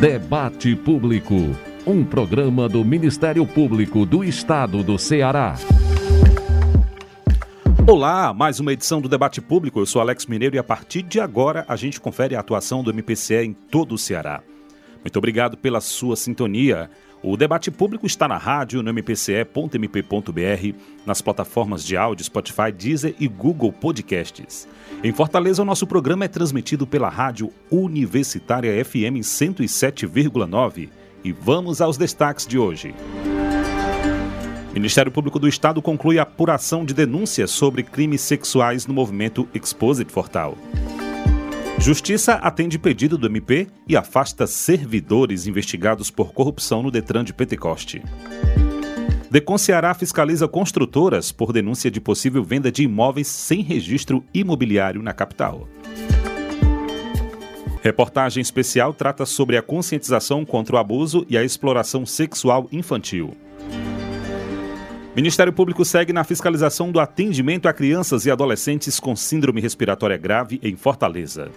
Debate Público, um programa do Ministério Público do Estado do Ceará. Olá, mais uma edição do Debate Público. Eu sou Alex Mineiro e a partir de agora a gente confere a atuação do MPCE em todo o Ceará. Muito obrigado pela sua sintonia. O debate público está na rádio, no mpce.mp.br, nas plataformas de áudio Spotify, Deezer e Google Podcasts. Em Fortaleza, o nosso programa é transmitido pela rádio Universitária FM 107,9. E vamos aos destaques de hoje. Ministério Público do Estado conclui a apuração de denúncias sobre crimes sexuais no movimento Exposit Fortal. Justiça atende pedido do MP e afasta servidores investigados por corrupção no Detran de Pentecoste. Decon Ceará fiscaliza construtoras por denúncia de possível venda de imóveis sem registro imobiliário na capital. Reportagem especial trata sobre a conscientização contra o abuso e a exploração sexual infantil. Ministério Público segue na fiscalização do atendimento a crianças e adolescentes com síndrome respiratória grave em Fortaleza.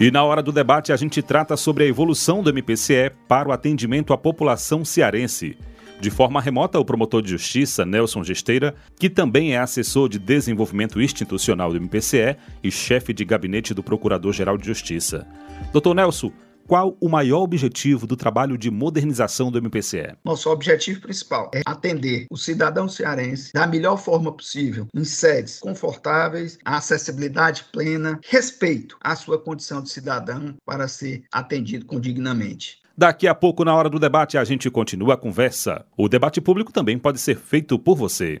E na hora do debate, a gente trata sobre a evolução do MPCE para o atendimento à população cearense. De forma remota, o promotor de justiça, Nelson Gesteira, que também é assessor de desenvolvimento institucional do MPCE e chefe de gabinete do Procurador-Geral de Justiça. Doutor Nelson, qual o maior objetivo do trabalho de modernização do MPCE? Nosso objetivo principal é atender o cidadão cearense da melhor forma possível, em sedes confortáveis, acessibilidade plena, respeito à sua condição de cidadão para ser atendido condignamente. Daqui a pouco, na hora do debate, a gente continua a conversa. O debate público também pode ser feito por você.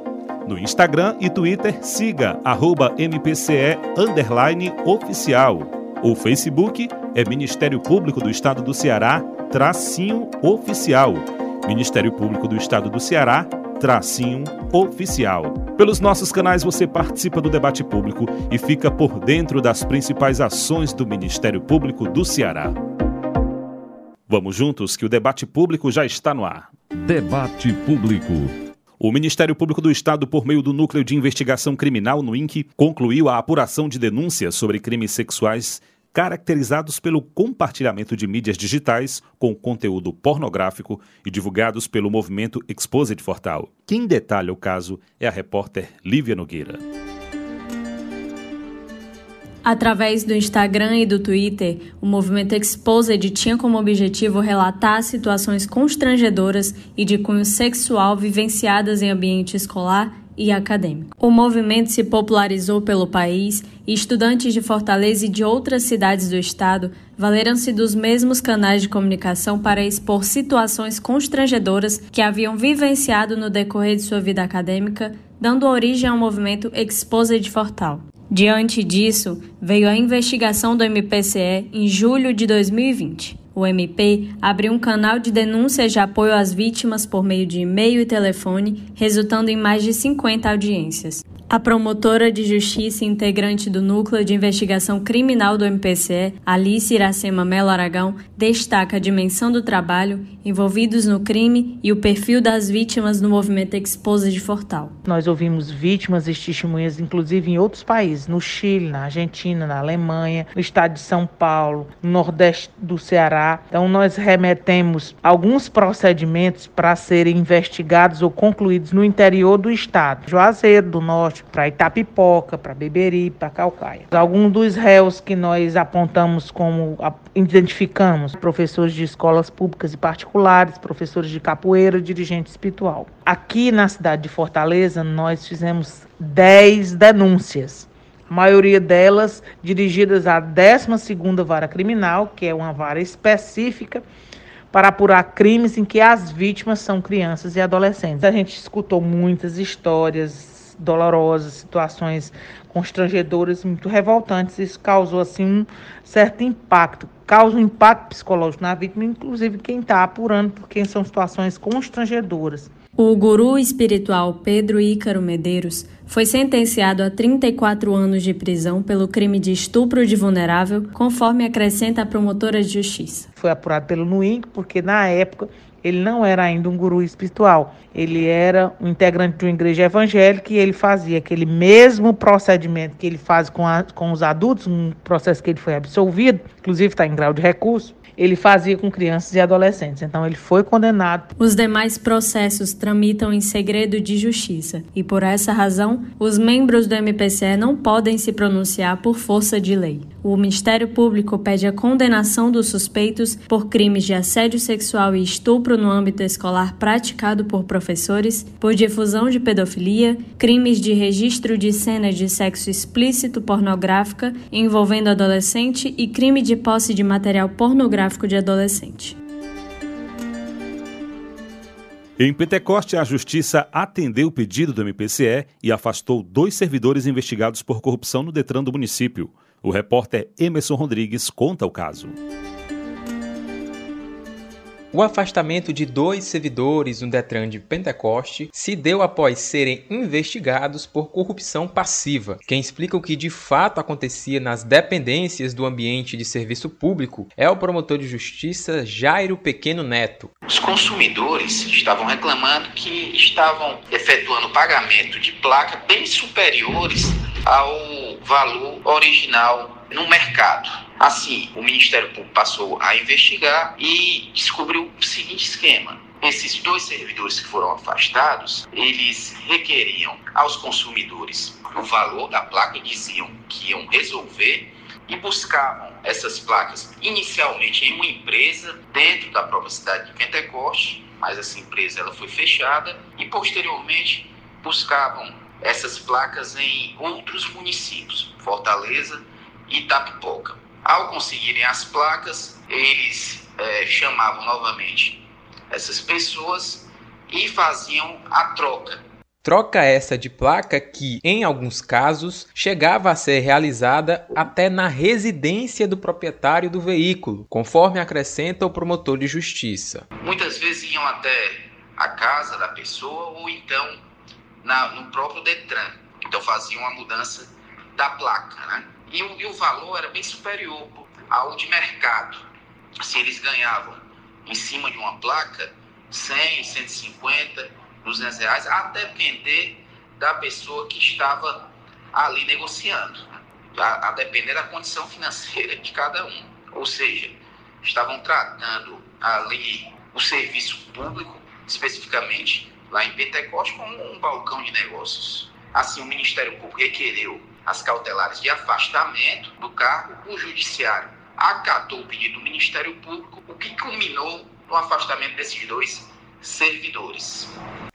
No Instagram e Twitter, siga arroba MPCE oficial. O Facebook é Ministério Público do Estado do Ceará, tracinho oficial. Ministério Público do Estado do Ceará, tracinho oficial. Pelos nossos canais você participa do debate público e fica por dentro das principais ações do Ministério Público do Ceará. Vamos juntos que o debate público já está no ar. Debate Público. O Ministério Público do Estado, por meio do Núcleo de Investigação Criminal no INC, concluiu a apuração de denúncias sobre crimes sexuais caracterizados pelo compartilhamento de mídias digitais com conteúdo pornográfico e divulgados pelo movimento Exposit Fortal. Quem detalha o caso é a repórter Lívia Nogueira. Através do Instagram e do Twitter, o movimento Exposed tinha como objetivo relatar situações constrangedoras e de cunho sexual vivenciadas em ambiente escolar e acadêmico. O movimento se popularizou pelo país e estudantes de Fortaleza e de outras cidades do estado valeram-se dos mesmos canais de comunicação para expor situações constrangedoras que haviam vivenciado no decorrer de sua vida acadêmica, dando origem ao movimento Exposed Fortal. Diante disso, veio a investigação do MPCE em julho de 2020. O MP abriu um canal de denúncias de apoio às vítimas por meio de e-mail e telefone, resultando em mais de 50 audiências. A promotora de justiça integrante do Núcleo de Investigação Criminal do MPCE, Alice Iracema Melo Aragão, destaca a dimensão do trabalho envolvidos no crime e o perfil das vítimas no movimento Expose de Fortal. Nós ouvimos vítimas e testemunhas, inclusive em outros países, no Chile, na Argentina, na Alemanha, no estado de São Paulo, no Nordeste do Ceará. Então, nós remetemos alguns procedimentos para serem investigados ou concluídos no interior do estado, Juazeiro do Norte, para Itapipoca, para Beberi, para Calcaia. Alguns dos réus que nós apontamos como identificamos, professores de escolas públicas e particulares, professores de capoeira, dirigente espiritual. Aqui na cidade de Fortaleza, nós fizemos 10 denúncias. A maioria delas dirigidas à 12ª Vara Criminal, que é uma vara específica para apurar crimes em que as vítimas são crianças e adolescentes. A gente escutou muitas histórias dolorosas, situações constrangedoras, muito revoltantes. Isso causou assim um certo impacto. causa um impacto psicológico na vítima, inclusive quem está apurando, porque são situações constrangedoras. O guru espiritual Pedro Ícaro Medeiros foi sentenciado a 34 anos de prisão pelo crime de estupro de vulnerável, conforme acrescenta a promotora de justiça. Foi apurado pelo NUINC, porque na época ele não era ainda um guru espiritual. Ele era um integrante de uma igreja evangélica e ele fazia aquele mesmo procedimento que ele faz com, a, com os adultos, um processo que ele foi absolvido, inclusive está em grau de recurso ele fazia com crianças e adolescentes. Então ele foi condenado. Os demais processos tramitam em segredo de justiça e por essa razão, os membros do MPCE não podem se pronunciar por força de lei. O Ministério Público pede a condenação dos suspeitos por crimes de assédio sexual e estupro no âmbito escolar praticado por professores, por difusão de pedofilia, crimes de registro de cena de sexo explícito pornográfica envolvendo adolescente e crime de posse de material pornográfico de adolescente. Em Pentecoste, a Justiça atendeu o pedido do MPCE e afastou dois servidores investigados por corrupção no Detran do município. O repórter Emerson Rodrigues conta o caso. O afastamento de dois servidores no Detran de Pentecoste se deu após serem investigados por corrupção passiva. Quem explica o que de fato acontecia nas dependências do ambiente de serviço público é o promotor de justiça Jairo Pequeno Neto. Os consumidores estavam reclamando que estavam efetuando pagamento de placa bem superiores ao valor original no mercado. Assim, o Ministério Público passou a investigar e descobriu o seguinte esquema. Esses dois servidores que foram afastados, eles requeriam aos consumidores o valor da placa diziam que iam resolver e buscavam essas placas inicialmente em uma empresa dentro da própria cidade de Pentecoste, mas essa empresa ela foi fechada e posteriormente buscavam essas placas em outros municípios, Fortaleza e Itapipoca. Ao conseguirem as placas, eles é, chamavam novamente essas pessoas e faziam a troca. Troca essa de placa que, em alguns casos, chegava a ser realizada até na residência do proprietário do veículo, conforme acrescenta o promotor de justiça. Muitas vezes iam até a casa da pessoa ou então na, no próprio Detran. Então faziam a mudança da placa, né? E o, e o valor era bem superior ao de mercado. Se eles ganhavam em cima de uma placa 100, 150, 200 reais, a depender da pessoa que estava ali negociando, a, a depender da condição financeira de cada um. Ou seja, estavam tratando ali o serviço público, especificamente lá em Pentecoste como um balcão de negócios. Assim, o Ministério Público requereu as cautelares de afastamento do cargo, o Judiciário acatou o pedido do Ministério Público, o que culminou no afastamento desses dois servidores.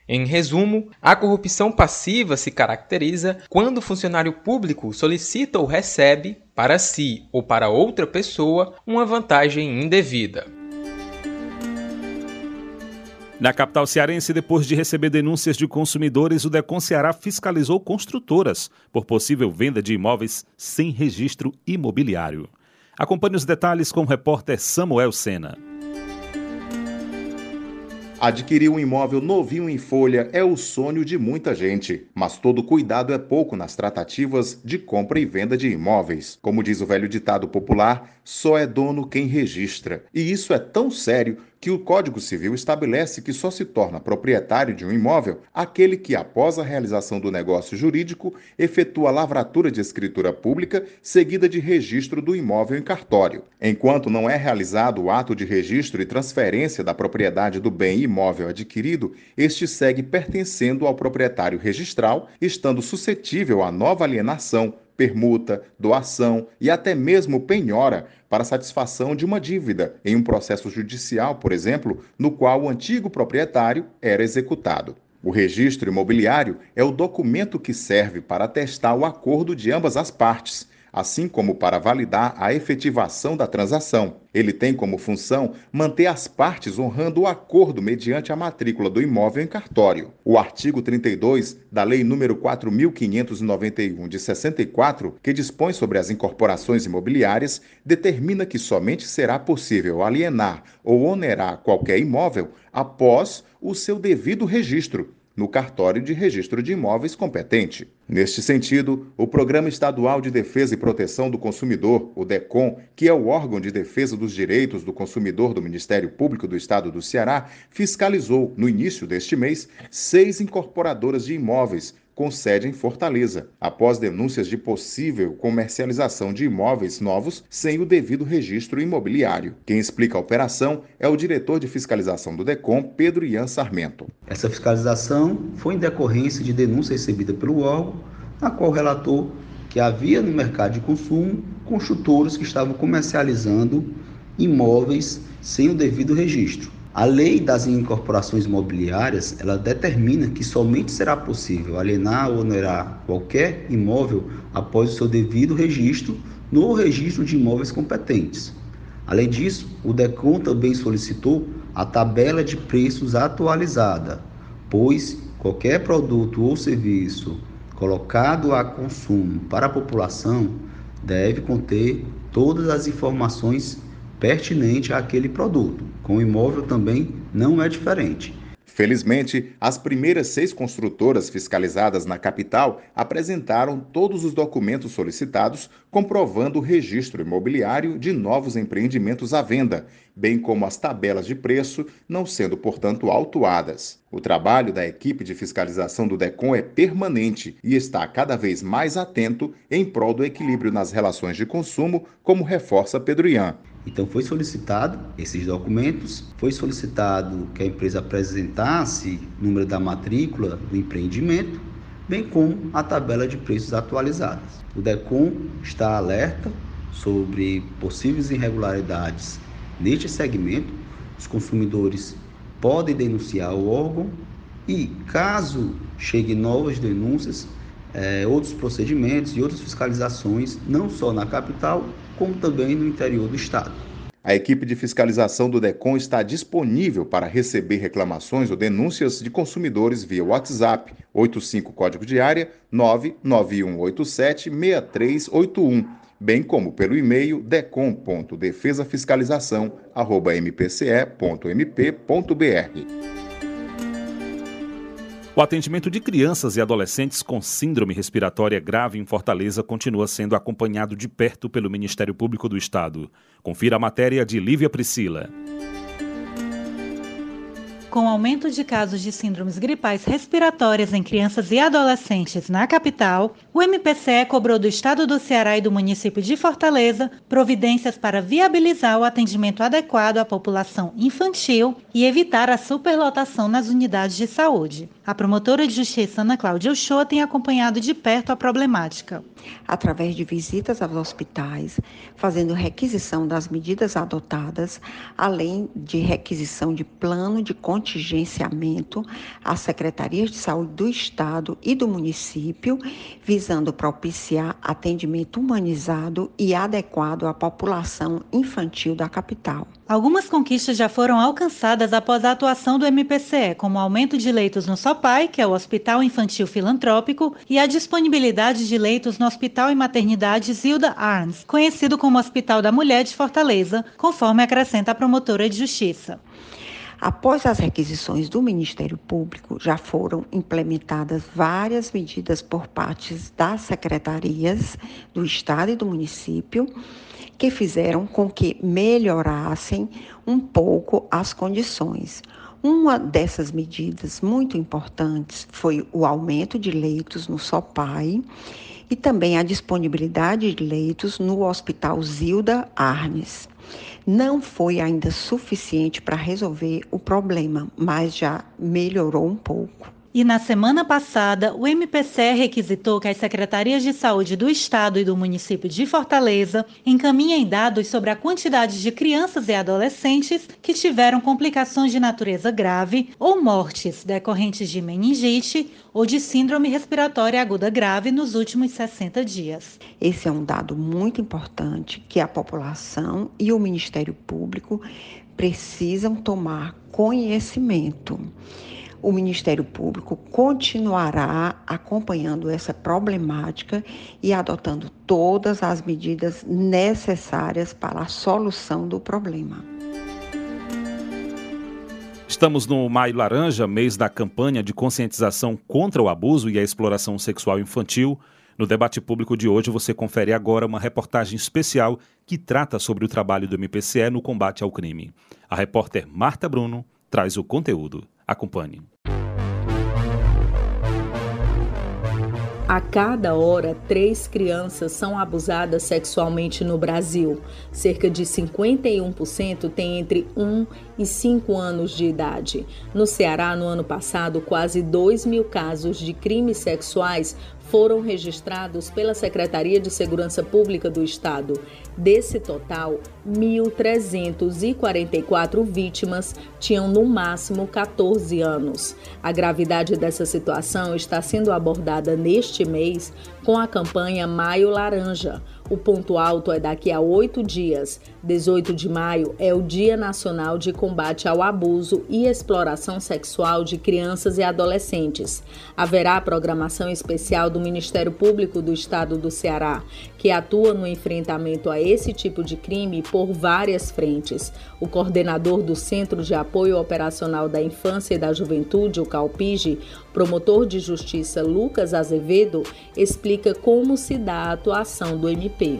Em resumo, a corrupção passiva se caracteriza quando o funcionário público solicita ou recebe, para si ou para outra pessoa, uma vantagem indevida. Na capital cearense, depois de receber denúncias de consumidores, o Decon Ceará fiscalizou construtoras por possível venda de imóveis sem registro imobiliário. Acompanhe os detalhes com o repórter Samuel Sena. Adquirir um imóvel novinho em folha é o sonho de muita gente, mas todo cuidado é pouco nas tratativas de compra e venda de imóveis. Como diz o velho ditado popular, só é dono quem registra. E isso é tão sério que o Código Civil estabelece que só se torna proprietário de um imóvel aquele que, após a realização do negócio jurídico, efetua lavratura de escritura pública seguida de registro do imóvel em cartório. Enquanto não é realizado o ato de registro e transferência da propriedade do bem imóvel adquirido, este segue pertencendo ao proprietário registral, estando suscetível à nova alienação permuta, doação e até mesmo penhora para satisfação de uma dívida em um processo judicial, por exemplo, no qual o antigo proprietário era executado. O registro imobiliário é o documento que serve para atestar o acordo de ambas as partes, assim como para validar a efetivação da transação. Ele tem como função manter as partes honrando o acordo mediante a matrícula do imóvel em cartório. O artigo 32 da Lei nº 4591 de 64, que dispõe sobre as incorporações imobiliárias, determina que somente será possível alienar ou onerar qualquer imóvel após o seu devido registro no cartório de registro de imóveis competente. Neste sentido, o Programa Estadual de Defesa e Proteção do Consumidor, o DECOM, que é o órgão de defesa dos direitos do consumidor do Ministério Público do Estado do Ceará, fiscalizou, no início deste mês, seis incorporadoras de imóveis com sede em Fortaleza, após denúncias de possível comercialização de imóveis novos sem o devido registro imobiliário. Quem explica a operação é o diretor de fiscalização do DECOM, Pedro Ian Sarmento. Essa fiscalização foi em decorrência de denúncia recebida pelo órgão, na qual relatou que havia no mercado de consumo construtores que estavam comercializando imóveis sem o devido registro. A lei das incorporações imobiliárias, ela determina que somente será possível alienar ou onerar qualquer imóvel após o seu devido registro no registro de imóveis competentes. Além disso, o DECOM também solicitou a tabela de preços atualizada, pois qualquer produto ou serviço colocado a consumo para a população deve conter todas as informações pertinente àquele produto. Com o imóvel também não é diferente. Felizmente, as primeiras seis construtoras fiscalizadas na capital apresentaram todos os documentos solicitados, comprovando o registro imobiliário de novos empreendimentos à venda, bem como as tabelas de preço, não sendo, portanto, autuadas. O trabalho da equipe de fiscalização do DECOM é permanente e está cada vez mais atento em prol do equilíbrio nas relações de consumo, como reforça Pedro Ian. Então foi solicitado esses documentos, foi solicitado que a empresa apresentasse o número da matrícula do empreendimento, bem como a tabela de preços atualizadas. O DECOM está alerta sobre possíveis irregularidades neste segmento. Os consumidores podem denunciar o órgão e, caso cheguem novas denúncias, é, outros procedimentos e outras fiscalizações, não só na capital, como também no interior do estado. A equipe de fiscalização do DECOM está disponível para receber reclamações ou denúncias de consumidores via WhatsApp 85 código de área 99187 6381, bem como pelo e-mail decom.defesafiscalização@mpce.mp.br. O atendimento de crianças e adolescentes com síndrome respiratória grave em Fortaleza continua sendo acompanhado de perto pelo Ministério Público do Estado. Confira a matéria de Lívia Priscila. Com o aumento de casos de síndromes gripais respiratórias em crianças e adolescentes na capital, o MPCE cobrou do Estado do Ceará e do município de Fortaleza providências para viabilizar o atendimento adequado à população infantil e evitar a superlotação nas unidades de saúde. A promotora de justiça Ana Cláudia Uchoa tem acompanhado de perto a problemática. Através de visitas aos hospitais, fazendo requisição das medidas adotadas, além de requisição de plano de contingenciamento às secretarias de saúde do Estado e do município, visando propiciar atendimento humanizado e adequado à população infantil da capital. Algumas conquistas já foram alcançadas após a atuação do MPCE, como o aumento de leitos no SOPAI, que é o Hospital Infantil Filantrópico, e a disponibilidade de leitos no Hospital e Maternidade Zilda Arns, conhecido como Hospital da Mulher de Fortaleza, conforme acrescenta a promotora de justiça. Após as requisições do Ministério Público, já foram implementadas várias medidas por parte das secretarias do Estado e do município que fizeram com que melhorassem um pouco as condições. Uma dessas medidas muito importantes foi o aumento de leitos no SOPAI e também a disponibilidade de leitos no Hospital Zilda Arnes. Não foi ainda suficiente para resolver o problema, mas já melhorou um pouco. E na semana passada, o MPCE requisitou que as secretarias de saúde do estado e do município de Fortaleza encaminhem dados sobre a quantidade de crianças e adolescentes que tiveram complicações de natureza grave ou mortes decorrentes de meningite ou de síndrome respiratória aguda grave nos últimos 60 dias. Esse é um dado muito importante que a população e o Ministério Público precisam tomar conhecimento. O Ministério Público continuará acompanhando essa problemática e adotando todas as medidas necessárias para a solução do problema. Estamos no Maio Laranja, mês da campanha de conscientização contra o abuso e a exploração sexual infantil. No debate público de hoje, você confere agora uma reportagem especial que trata sobre o trabalho do MPCE no combate ao crime. A repórter Marta Bruno traz o conteúdo. Acompanhe. A cada hora, três crianças são abusadas sexualmente no Brasil. Cerca de 51% têm entre 1 e 5 anos de idade. No Ceará, no ano passado, quase 2 mil casos de crimes sexuais foram registrados pela Secretaria de Segurança Pública do Estado. Desse total, 1.344 vítimas tinham no máximo 14 anos. A gravidade dessa situação está sendo abordada neste mês com a campanha Maio Laranja. O ponto alto é daqui a oito dias. 18 de maio é o Dia Nacional de Combate ao Abuso e Exploração Sexual de Crianças e Adolescentes. Haverá programação especial do Ministério Público do Estado do Ceará, que atua no enfrentamento a esse tipo de crime por várias frentes. O coordenador do Centro de Apoio Operacional da Infância e da Juventude, o CALPIGE, promotor de justiça Lucas Azevedo, explica como se dá a atuação do MP.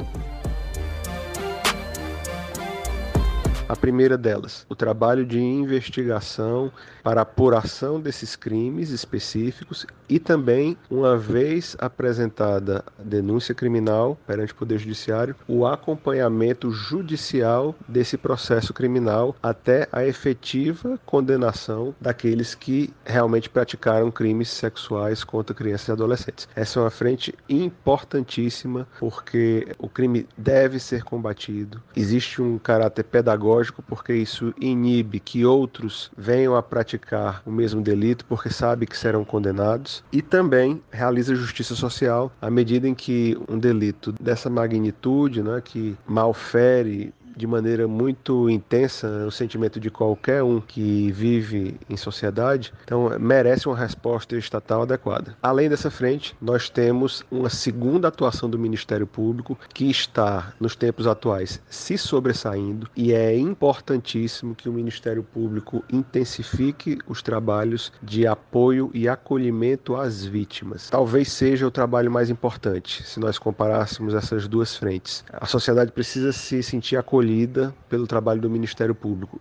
A primeira delas, o trabalho de investigação para apuração desses crimes específicos e também, uma vez apresentada a denúncia criminal perante o Poder Judiciário, o acompanhamento judicial desse processo criminal até a efetiva condenação daqueles que realmente praticaram crimes sexuais contra crianças e adolescentes. Essa é uma frente importantíssima porque o crime deve ser combatido. Existe um caráter pedagógico porque isso inibe que outros venham a praticar o mesmo delito porque sabe que serão condenados e também realiza justiça social à medida em que um delito dessa magnitude, né, que malfere de maneira muito intensa o sentimento de qualquer um que vive em sociedade, então merece uma resposta estatal adequada. Além dessa frente, nós temos uma segunda atuação do Ministério Público que está, nos tempos atuais, se sobressaindo e é importantíssimo que o Ministério Público intensifique os trabalhos de apoio e acolhimento às vítimas. Talvez seja o trabalho mais importante se nós comparássemos essas duas frentes. A sociedade precisa se sentir acolhida acolhida pelo trabalho do Ministério Público.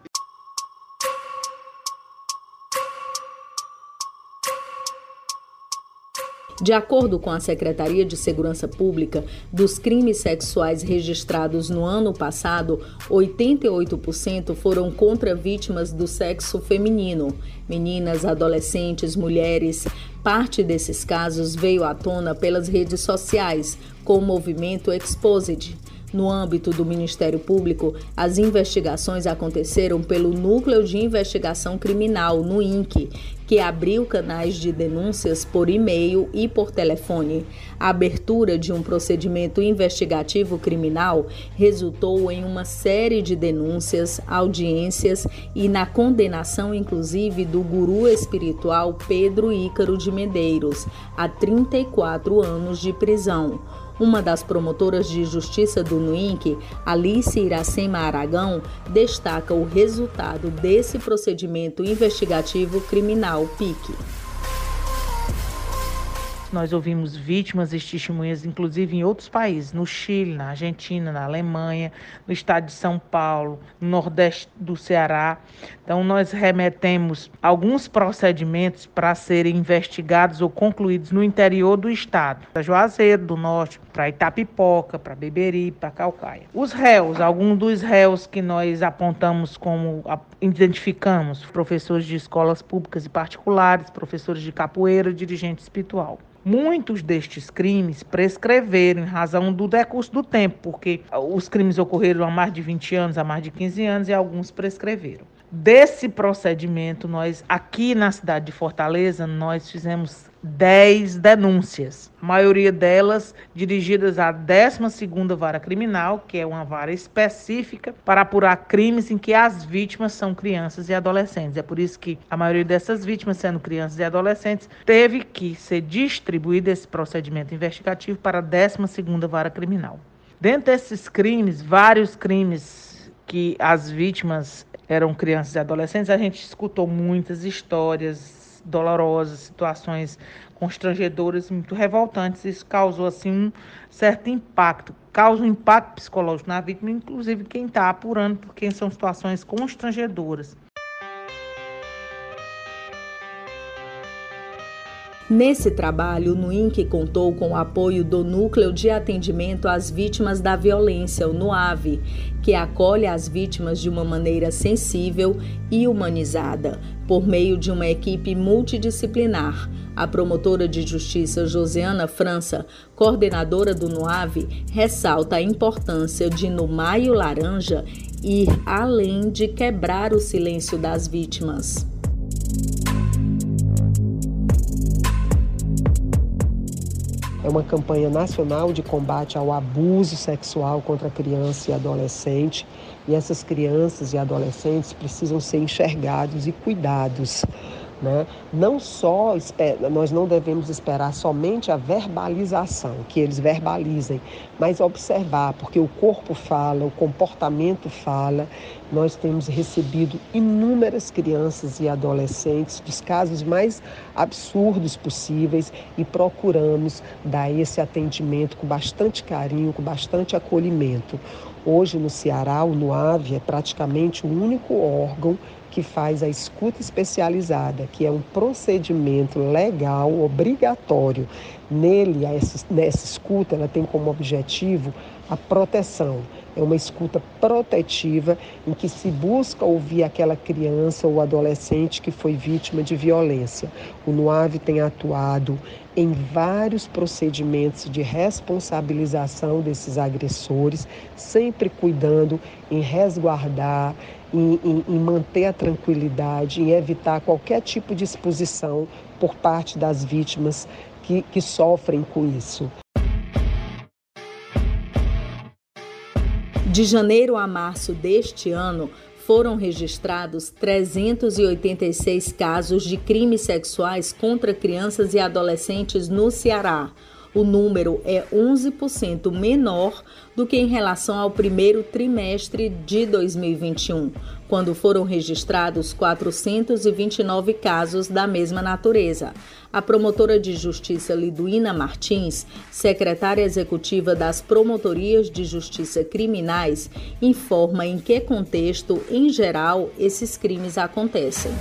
De acordo com a Secretaria de Segurança Pública, dos crimes sexuais registrados no ano passado, 88% foram contra vítimas do sexo feminino, meninas, adolescentes, mulheres. Parte desses casos veio à tona pelas redes sociais, com o movimento Exposed. No âmbito do Ministério Público, as investigações aconteceram pelo Núcleo de Investigação Criminal, no INC, que abriu canais de denúncias por e-mail e por telefone. A abertura de um procedimento investigativo criminal resultou em uma série de denúncias, audiências e na condenação, inclusive, do guru espiritual Pedro Ícaro de Medeiros, a 34 anos de prisão. Uma das promotoras de justiça do NUINC, Alice Iracema Aragão, destaca o resultado desse procedimento investigativo criminal PIC. Nós ouvimos vítimas e testemunhas, inclusive em outros países, no Chile, na Argentina, na Alemanha, no estado de São Paulo, no Nordeste do Ceará. Então, nós remetemos alguns procedimentos para serem investigados ou concluídos no interior do estado, para Juazeiro do Norte, para Itapipoca, para Beberi, para Calcaia. Os réus, alguns dos réus que nós apontamos como identificamos, professores de escolas públicas e particulares, professores de capoeira, dirigente espiritual. Muitos destes crimes prescreveram em razão do decurso do tempo, porque os crimes ocorreram há mais de 20 anos, há mais de 15 anos e alguns prescreveram. Desse procedimento, nós aqui na cidade de Fortaleza, nós fizemos 10 denúncias, a maioria delas dirigidas à 12ª Vara Criminal, que é uma vara específica para apurar crimes em que as vítimas são crianças e adolescentes. É por isso que a maioria dessas vítimas, sendo crianças e adolescentes, teve que ser distribuído esse procedimento investigativo para a 12ª Vara Criminal. Dentro desses crimes, vários crimes que as vítimas eram crianças e adolescentes, a gente escutou muitas histórias dolorosas, situações constrangedoras, muito revoltantes. Isso causou assim um certo impacto, causa um impacto psicológico na vítima, inclusive quem está apurando, porque são situações constrangedoras. Nesse trabalho, o NUINC contou com o apoio do Núcleo de Atendimento às Vítimas da Violência, o NUAVE, que acolhe as vítimas de uma maneira sensível e humanizada, por meio de uma equipe multidisciplinar. A promotora de justiça Josiana França, coordenadora do NUAVE, ressalta a importância de, no Maio Laranja, ir além de quebrar o silêncio das vítimas. É uma campanha nacional de combate ao abuso sexual contra criança e adolescente. E essas crianças e adolescentes precisam ser enxergados e cuidados né? Não só nós não devemos esperar somente a verbalização, que eles verbalizem, mas observar, porque o corpo fala, o comportamento fala. Nós temos recebido inúmeras crianças e adolescentes dos casos mais absurdos possíveis e procuramos dar esse atendimento com bastante carinho, com bastante acolhimento. Hoje no Ceará, o NUAV é praticamente o único órgão que faz a escuta especializada, que é um procedimento legal obrigatório. Nele, nessa escuta, ela tem como objetivo a proteção. É uma escuta protetiva em que se busca ouvir aquela criança ou adolescente que foi vítima de violência. O NUAV tem atuado em vários procedimentos de responsabilização desses agressores, sempre cuidando em resguardar, em, em, em manter a tranquilidade, em evitar qualquer tipo de exposição por parte das vítimas que, que sofrem com isso. De janeiro a março deste ano, foram registrados 386 casos de crimes sexuais contra crianças e adolescentes no Ceará, o número é 11% menor do que em relação ao primeiro trimestre de 2021, quando foram registrados 429 casos da mesma natureza. A promotora de justiça Liduína Martins, secretária executiva das promotorias de justiça criminais, informa em que contexto, em geral, esses crimes acontecem.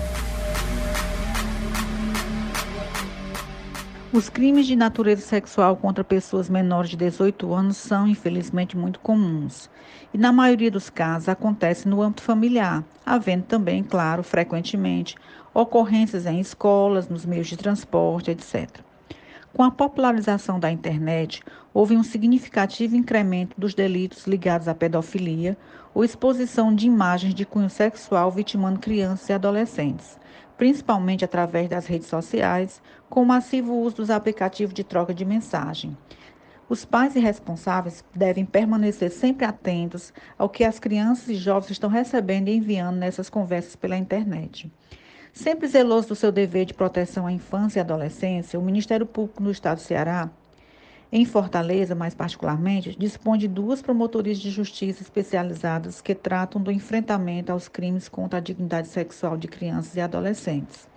Os crimes de natureza sexual contra pessoas menores de 18 anos são, infelizmente, muito comuns. E, na maioria dos casos, acontece no âmbito familiar, havendo também, claro, frequentemente, ocorrências em escolas, nos meios de transporte, etc. Com a popularização da internet, houve um significativo incremento dos delitos ligados à pedofilia ou exposição de imagens de cunho sexual vitimando crianças e adolescentes principalmente através das redes sociais, com o massivo uso dos aplicativos de troca de mensagem. Os pais e responsáveis devem permanecer sempre atentos ao que as crianças e jovens estão recebendo e enviando nessas conversas pela internet. Sempre zeloso do seu dever de proteção à infância e adolescência, o Ministério Público no Estado do Ceará em Fortaleza, mais particularmente, dispõe de duas promotorias de justiça especializadas que tratam do enfrentamento aos crimes contra a dignidade sexual de crianças e adolescentes.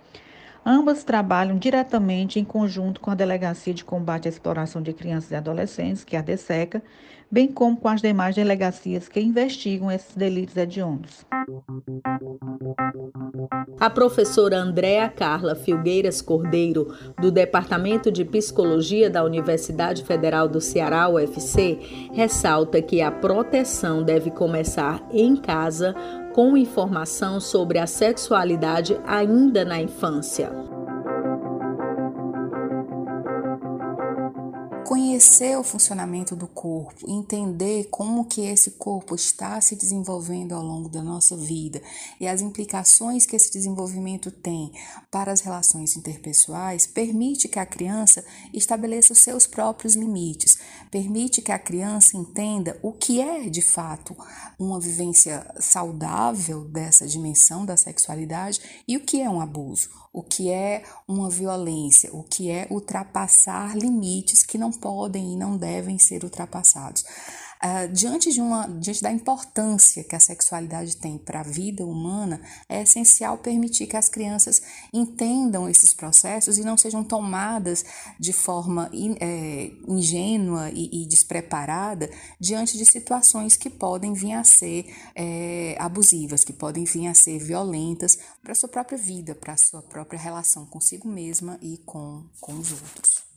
Ambas trabalham diretamente em conjunto com a Delegacia de Combate à Exploração de Crianças e Adolescentes, que é a DESECA, bem como com as demais delegacias que investigam esses delitos hediondos. A professora Andréa Carla Filgueiras Cordeiro, do Departamento de Psicologia da Universidade Federal do Ceará, UFC, ressalta que a proteção deve começar em casa com informação sobre a sexualidade ainda na infância. Conhecer o funcionamento do corpo, entender como que esse corpo está se desenvolvendo ao longo da nossa vida e as implicações que esse desenvolvimento tem para as relações interpessoais, permite que a criança estabeleça os seus próprios limites, permite que a criança entenda o que é de fato uma vivência saudável dessa dimensão da sexualidade e o que é um abuso o que é uma violência, o que é ultrapassar limites que não podem e não devem ser ultrapassados. Uh, diante, de uma, diante da importância que a sexualidade tem para a vida humana, é essencial permitir que as crianças entendam esses processos e não sejam tomadas de forma in, é, ingênua e, e, despreparada diante de situações que podem vir a ser é, abusivas, que podem vir a ser violentas para a sua própria vida, para a sua própria relação consigo mesma e com, com os outros.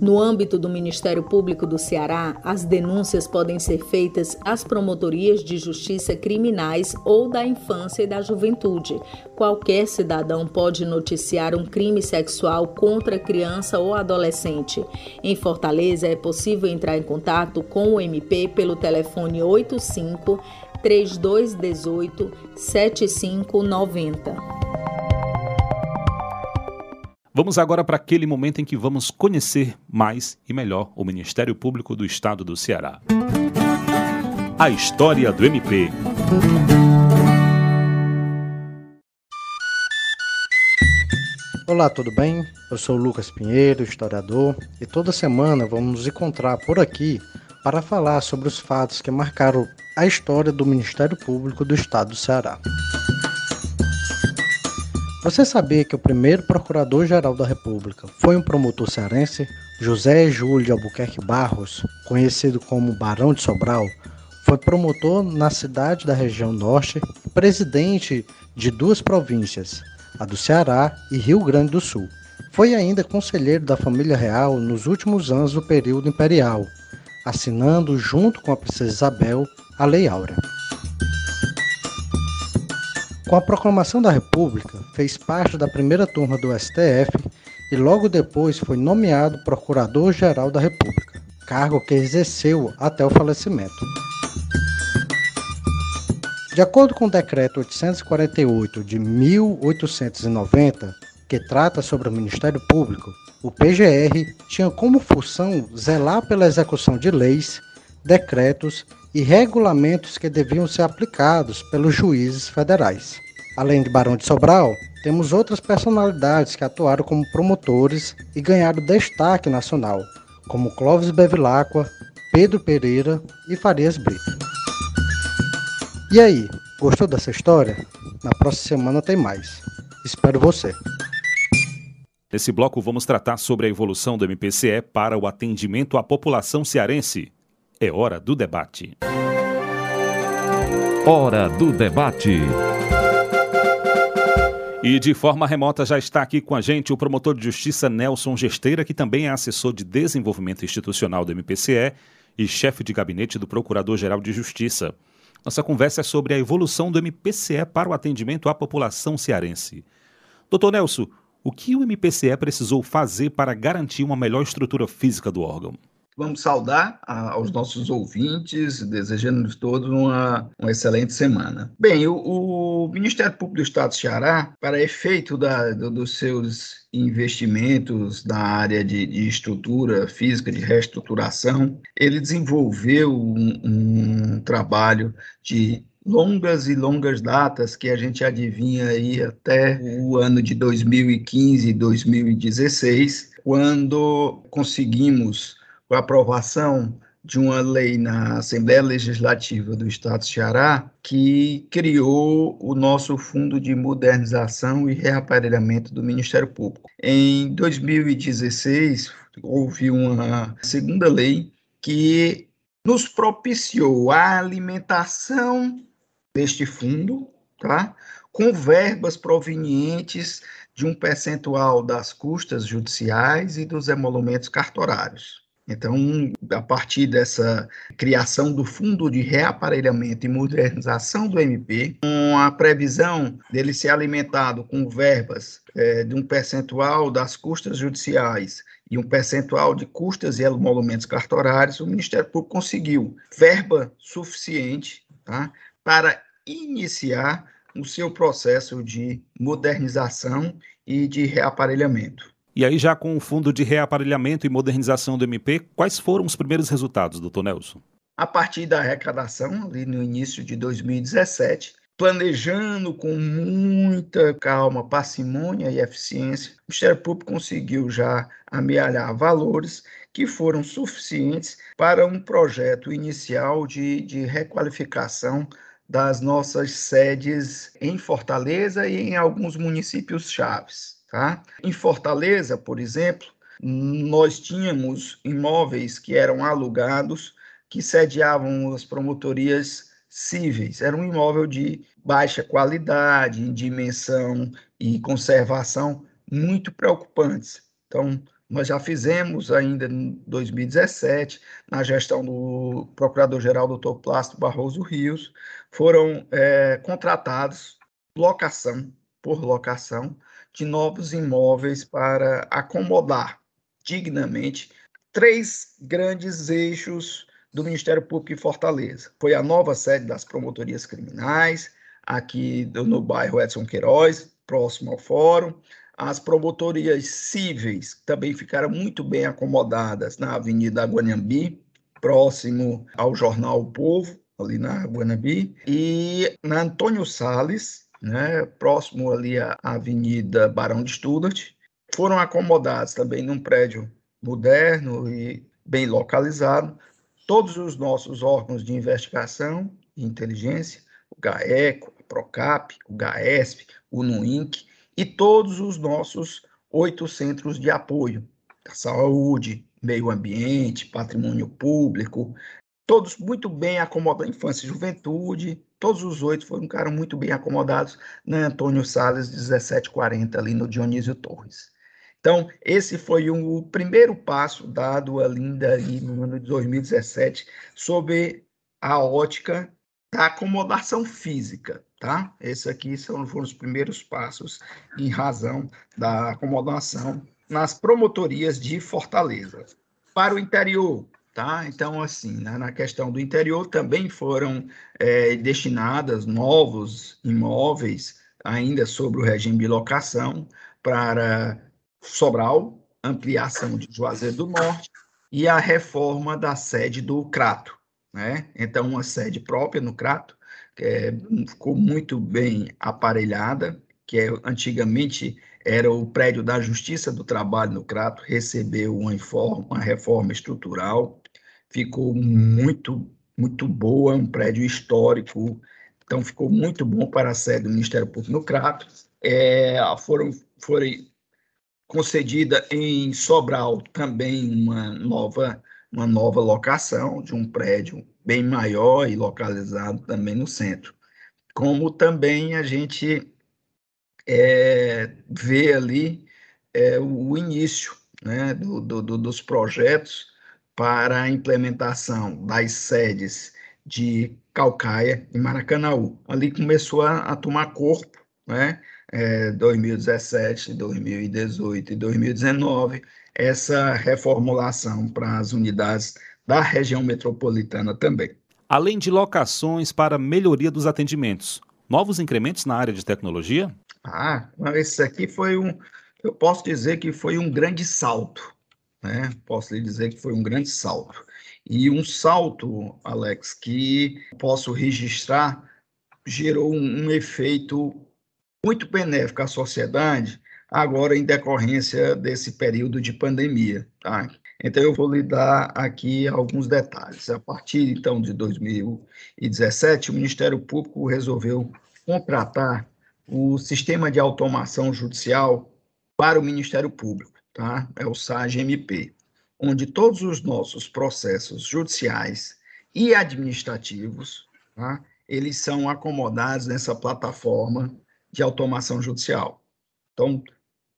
No âmbito do Ministério Público do Ceará, as denúncias podem ser feitas às promotorias de justiça criminais ou da infância e da juventude. Qualquer cidadão pode noticiar um crime sexual contra criança ou adolescente. Em Fortaleza, é possível entrar em contato com o MP pelo telefone 85 3218 7590. Vamos agora para aquele momento em que vamos conhecer mais e melhor o Ministério Público do Estado do Ceará. A história do MP. Olá, tudo bem? Eu sou Lucas Pinheiro, historiador, e toda semana vamos nos encontrar por aqui para falar sobre os fatos que marcaram a história do Ministério Público do Estado do Ceará. Você sabia que o primeiro procurador-geral da República foi um promotor cearense? José Júlio de Albuquerque Barros, conhecido como Barão de Sobral, foi promotor na cidade da região norte e presidente de duas províncias, a do Ceará e Rio Grande do Sul. Foi ainda conselheiro da família real nos últimos anos do período imperial, assinando, junto com a princesa Isabel, a Lei Áurea. Com a proclamação da República, fez parte da primeira turma do STF e logo depois foi nomeado Procurador-Geral da República, cargo que exerceu até o falecimento. De acordo com o Decreto 848 de 1890, que trata sobre o Ministério Público, o PGR tinha como função zelar pela execução de leis, decretos e regulamentos que deviam ser aplicados pelos juízes federais. Além de Barão de Sobral, temos outras personalidades que atuaram como promotores e ganharam destaque nacional, como Clóvis Bevilacqua, Pedro Pereira e Farias Brito. E aí, gostou dessa história? Na próxima semana tem mais. Espero você. Nesse bloco vamos tratar sobre a evolução do MPCE para o atendimento à população cearense. É hora do debate. Hora do debate. E de forma remota já está aqui com a gente o promotor de justiça Nelson Gesteira, que também é assessor de desenvolvimento institucional do MPCE e chefe de gabinete do Procurador-Geral de Justiça. Nossa conversa é sobre a evolução do MPCE para o atendimento à população cearense. Doutor Nelson, o que o MPCE precisou fazer para garantir uma melhor estrutura física do órgão? Vamos saudar a, aos nossos ouvintes, desejando-lhes todos uma, uma excelente semana. Bem, o, o, Ministério Público do Estado do Ceará, para efeito da, do, dos seus investimentos na área de, de, estrutura física, de reestruturação, ele desenvolveu um, um trabalho de longas e longas datas que a gente adivinha aí até o ano de 2015, 2016, quando conseguimos com a aprovação de uma lei na Assembleia Legislativa do Estado do Ceará que criou o nosso Fundo de Modernização e Reaparelhamento do Ministério Público. Em 2016, houve uma segunda lei que nos propiciou a alimentação deste fundo, tá? com verbas provenientes de um percentual das custas judiciais e dos emolumentos cartorários. Então, a partir dessa criação do Fundo de Reaparelhamento e Modernização do MP, com a previsão dele ser alimentado com verbas é, de um percentual das custas judiciais e um percentual de custas e emolumentos cartorários, o Ministério Público conseguiu verba suficiente tá, para iniciar o seu processo de modernização e de reaparelhamento. E aí, já com o Fundo de Reaparelhamento e Modernização do MP, quais foram os primeiros resultados, doutor Nelson? A partir da arrecadação, ali no início de 2017, planejando com muita calma, parcimônia e eficiência, o Ministério Público conseguiu já amealhar valores que foram suficientes para um projeto inicial de, de requalificação das nossas sedes em Fortaleza e em alguns municípios chaves. Tá? Em Fortaleza, por exemplo, nós tínhamos imóveis que eram alugados, que sediavam as promotorias cíveis. Era um imóvel de baixa qualidade, em dimensão e conservação muito preocupantes. Então, nós já fizemos ainda em 2017, na gestão do Procurador-Geral Dr. Plácido Barroso Rios, foram é, contratados locação por locação de novos imóveis para acomodar dignamente três grandes eixos do Ministério Público em Fortaleza. Foi a nova sede das promotorias criminais, aqui no bairro Edson Queiroz, próximo ao fórum. As promotorias cíveis também ficaram muito bem acomodadas na Avenida Guanambi, próximo ao jornal o Povo, ali na Guanambi, e na Antônio Sales, né, próximo ali à Avenida Barão de Studart, foram acomodados também num prédio moderno e bem localizado. Todos os nossos órgãos de investigação e inteligência, o GAECO, a PROCAP, o GAESP, o NUINC e todos os nossos oito centros de apoio, saúde, meio ambiente, patrimônio público, todos muito bem acomodados, infância e juventude, todos os oito foram muito bem acomodados na Antônio Salles 1740, ali no Dionísio Torres. Então, esse foi o primeiro passo dado ainda ali no ano de 2017 sobre a ótica da acomodação física, tá? Esses aqui são, foram os primeiros passos em razão da acomodação nas promotorias de Fortaleza. Para o interior, Tá? Então, assim, né, na questão do interior também foram é, destinadas novos imóveis, ainda sobre o regime de locação, para Sobral, ampliação de Juazeiro do Norte e a reforma da sede do Crato. Né? Então, uma sede própria no Crato, que é, ficou muito bem aparelhada, que é, antigamente era o prédio da Justiça do Trabalho no Crato, recebeu uma, informa, uma reforma estrutural, ficou muito, muito boa, um prédio histórico, então ficou muito bom para a sede do Ministério Público no Crato. É, foram, foram concedida em Sobral também uma nova, uma nova locação de um prédio bem maior e localizado também no centro. Como também a gente é, vê ali é, o início né, do, do, dos projetos para a implementação das sedes de Calcaia e Maracanaú. Ali começou a, a tomar corpo, né? É, 2017, 2018 e 2019, essa reformulação para as unidades da região metropolitana também. Além de locações para melhoria dos atendimentos, novos incrementos na área de tecnologia? Ah, esse aqui foi um, eu posso dizer que foi um grande salto né? Posso lhe dizer que foi um grande salto. E um salto, Alex, que posso registrar, gerou um, um efeito muito benéfico à sociedade, agora em decorrência desse período de pandemia. Tá? Então, eu vou lhe dar aqui alguns detalhes. A partir, então, de 2017, o Ministério Público resolveu contratar o Sistema de Automação Judicial para o Ministério Público, tá? É o SAG-MP, onde todos os nossos processos judiciais e administrativos, tá? Eles são acomodados nessa plataforma de automação judicial. Então,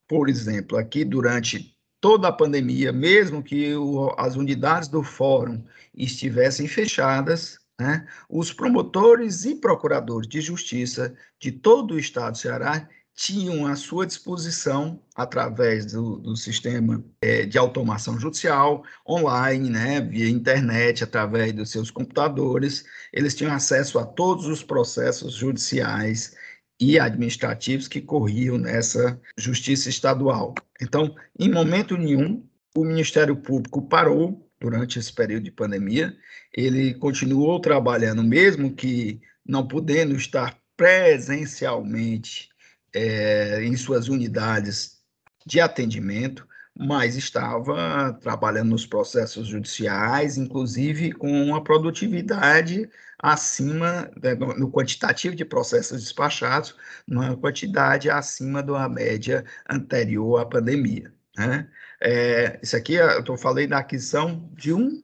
por exemplo, aqui durante toda a pandemia, mesmo que o, as unidades do fórum estivessem fechadas, né, os promotores e procuradores de justiça de todo o estado do Ceará tinham à sua disposição, através do, do sistema é, de automação judicial, online, né, via internet, através dos seus computadores, eles tinham acesso a todos os processos judiciais e administrativos que corriam nessa justiça estadual. Então, em momento nenhum, o Ministério Público parou durante esse período de pandemia, ele continuou trabalhando, mesmo que não podendo estar presencialmente é, em suas unidades de atendimento, mas estava trabalhando nos processos judiciais, inclusive com uma produtividade acima, no quantitativo de processos despachados, numa quantidade acima da média anterior à pandemia. Né? É, isso aqui, eu falei da aquisição de um,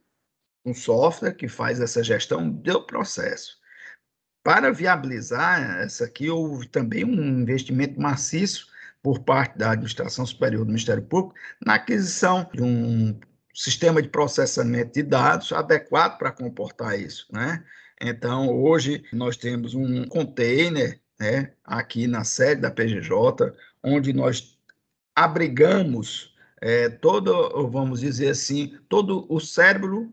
um software que faz essa gestão do processo. Para viabilizar essa aqui, houve também um investimento maciço por parte da Administração Superior do Ministério Público na aquisição de um sistema de processamento de dados adequado para comportar isso, né? Então, hoje nós temos um container, né, aqui na sede da PGJ, onde nós abrigamos é, todo, vamos dizer assim, todo o cérebro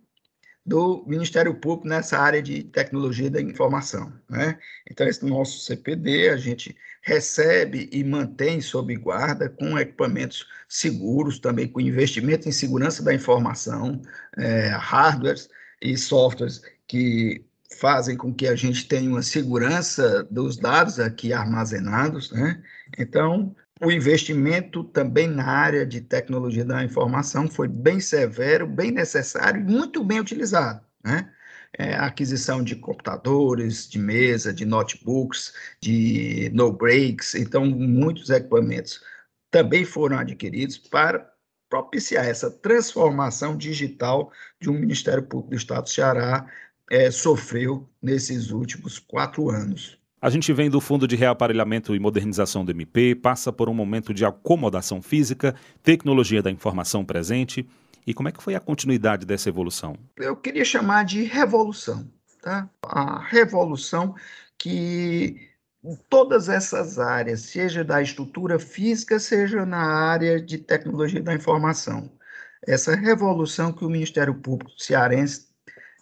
do Ministério Público nessa área de tecnologia da informação. Né? Então, esse nosso CPD a gente recebe e mantém sob guarda com equipamentos seguros, também com investimento em segurança da informação, é, hardwares e softwares que fazem com que a gente tenha uma segurança dos dados aqui armazenados. Né? Então, o investimento também na área de tecnologia da informação foi bem severo, bem necessário e muito bem utilizado. Né? É, aquisição de computadores, de mesa, de notebooks, de no breaks, então muitos equipamentos também foram adquiridos para propiciar essa transformação digital de um Ministério Público do Estado do Ceará é, sofreu nesses últimos quatro anos. A gente vem do Fundo de Reaparelhamento e Modernização do MP, passa por um momento de acomodação física, tecnologia da informação presente. E como é que foi a continuidade dessa evolução? Eu queria chamar de revolução. Tá? A revolução que todas essas áreas, seja da estrutura física, seja na área de tecnologia da informação. Essa revolução que o Ministério Público cearense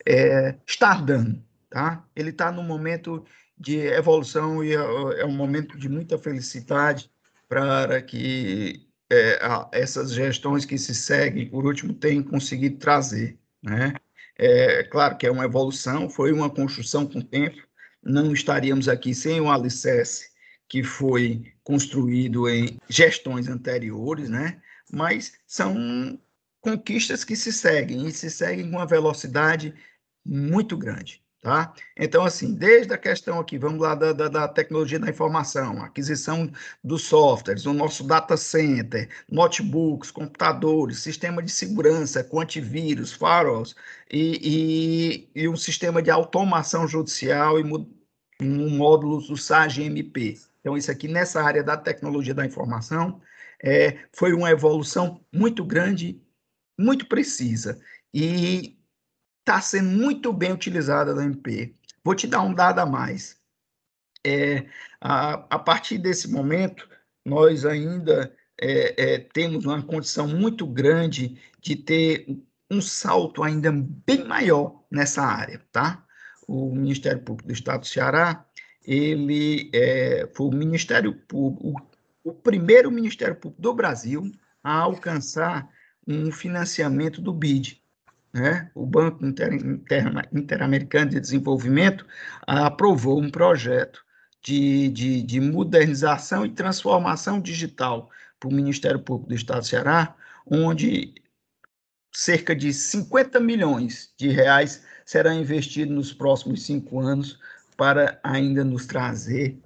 é, está dando. Tá? Ele está no momento de evolução e é, é um momento de muita felicidade para que é, essas gestões que se seguem, por último, tenham conseguido trazer. Né? É claro que é uma evolução, foi uma construção com o tempo, não estaríamos aqui sem o alicerce que foi construído em gestões anteriores, né? mas são conquistas que se seguem, e se seguem com uma velocidade muito grande. Tá? Então, assim, desde a questão aqui, vamos lá da, da, da, tecnologia da informação, aquisição dos softwares, o nosso data center, notebooks, computadores, sistema de segurança, com antivírus, firewalls e, e, e um sistema de automação judicial e um módulo do SAG-MP. Então, isso aqui nessa área da tecnologia da informação é, foi uma evolução muito grande, muito precisa. E está sendo muito bem utilizada da MP. Vou te dar um dado a mais. É, a, a partir desse momento, nós ainda é, é, temos uma condição muito grande de ter um salto ainda bem maior nessa área, tá? O Ministério Público do Estado do Ceará, ele é, foi o Ministério Público, o, o primeiro Ministério Público do Brasil a alcançar um financiamento do BID, né, o Banco Inter, Inter, Interamericano de Desenvolvimento aprovou um projeto de, de, de modernização e transformação digital para o Ministério Público do Estado do Ceará, onde cerca de 50 milhões de reais serão investidos nos próximos cinco anos para ainda nos trazer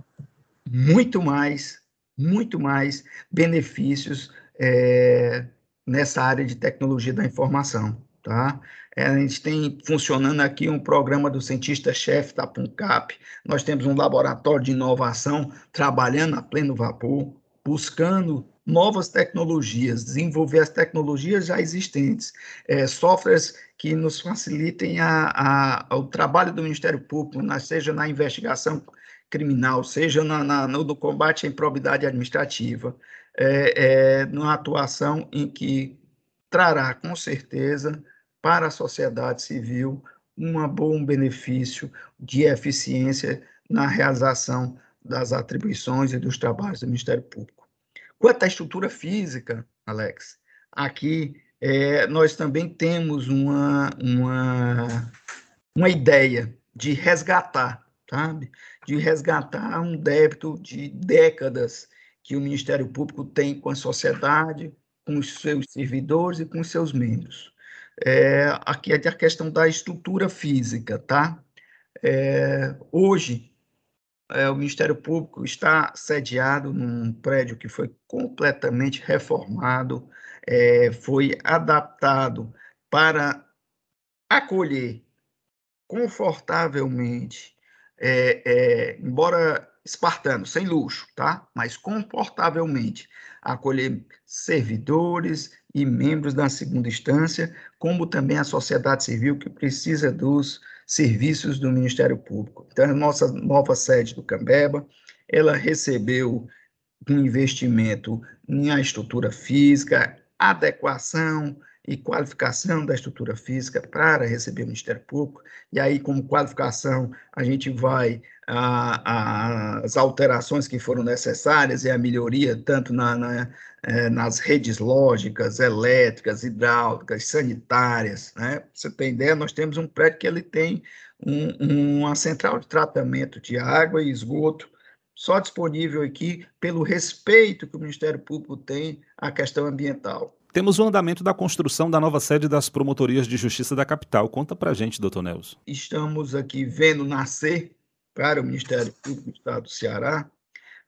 muito mais, muito mais benefícios é, nessa área de tecnologia da informação. Tá? É, a gente tem funcionando aqui um programa do cientista-chefe da PUNCAP, nós temos um laboratório de inovação trabalhando a pleno vapor, buscando novas tecnologias, desenvolver as tecnologias já existentes, é, softwares que nos facilitem a, a, o trabalho do Ministério Público, na, seja na investigação criminal, seja na, na, no, combate à improbidade administrativa, é, é, numa atuação em que trará, com certeza, para a sociedade civil uma bom benefício de eficiência na realização das atribuições e dos trabalhos do Ministério Público. Quanto à estrutura física, Alex, aqui é, nós também temos uma, uma, uma ideia de resgatar, sabe? De resgatar um débito de décadas que o Ministério Público tem com a sociedade, com os seus servidores e com os seus membros. É, aqui é a questão da estrutura física, tá? É, hoje, é, o Ministério Público está sediado num prédio que foi completamente reformado, é, foi adaptado para acolher confortavelmente, é, é, embora espartano, sem luxo, tá? Mas confortavelmente acolher servidores e membros da segunda instância, como também a sociedade civil que precisa dos serviços do Ministério Público. Então, a nossa nova sede do Cambeba, ela recebeu um investimento em a estrutura física, adequação e qualificação da estrutura física para receber o Ministério Público, e aí, como qualificação, a gente vai as alterações que foram necessárias e a melhoria tanto na, na é, nas redes lógicas, elétricas, hidráulicas, sanitárias. Né? você tem ideia, nós temos um prédio que ele tem um, uma central de tratamento de água e esgoto só disponível aqui pelo respeito que o Ministério Público tem à questão ambiental. Temos o andamento da construção da nova sede das promotorias de justiça da capital. Conta para gente, doutor Nelson. Estamos aqui vendo nascer para o Ministério Público do Estado do Ceará,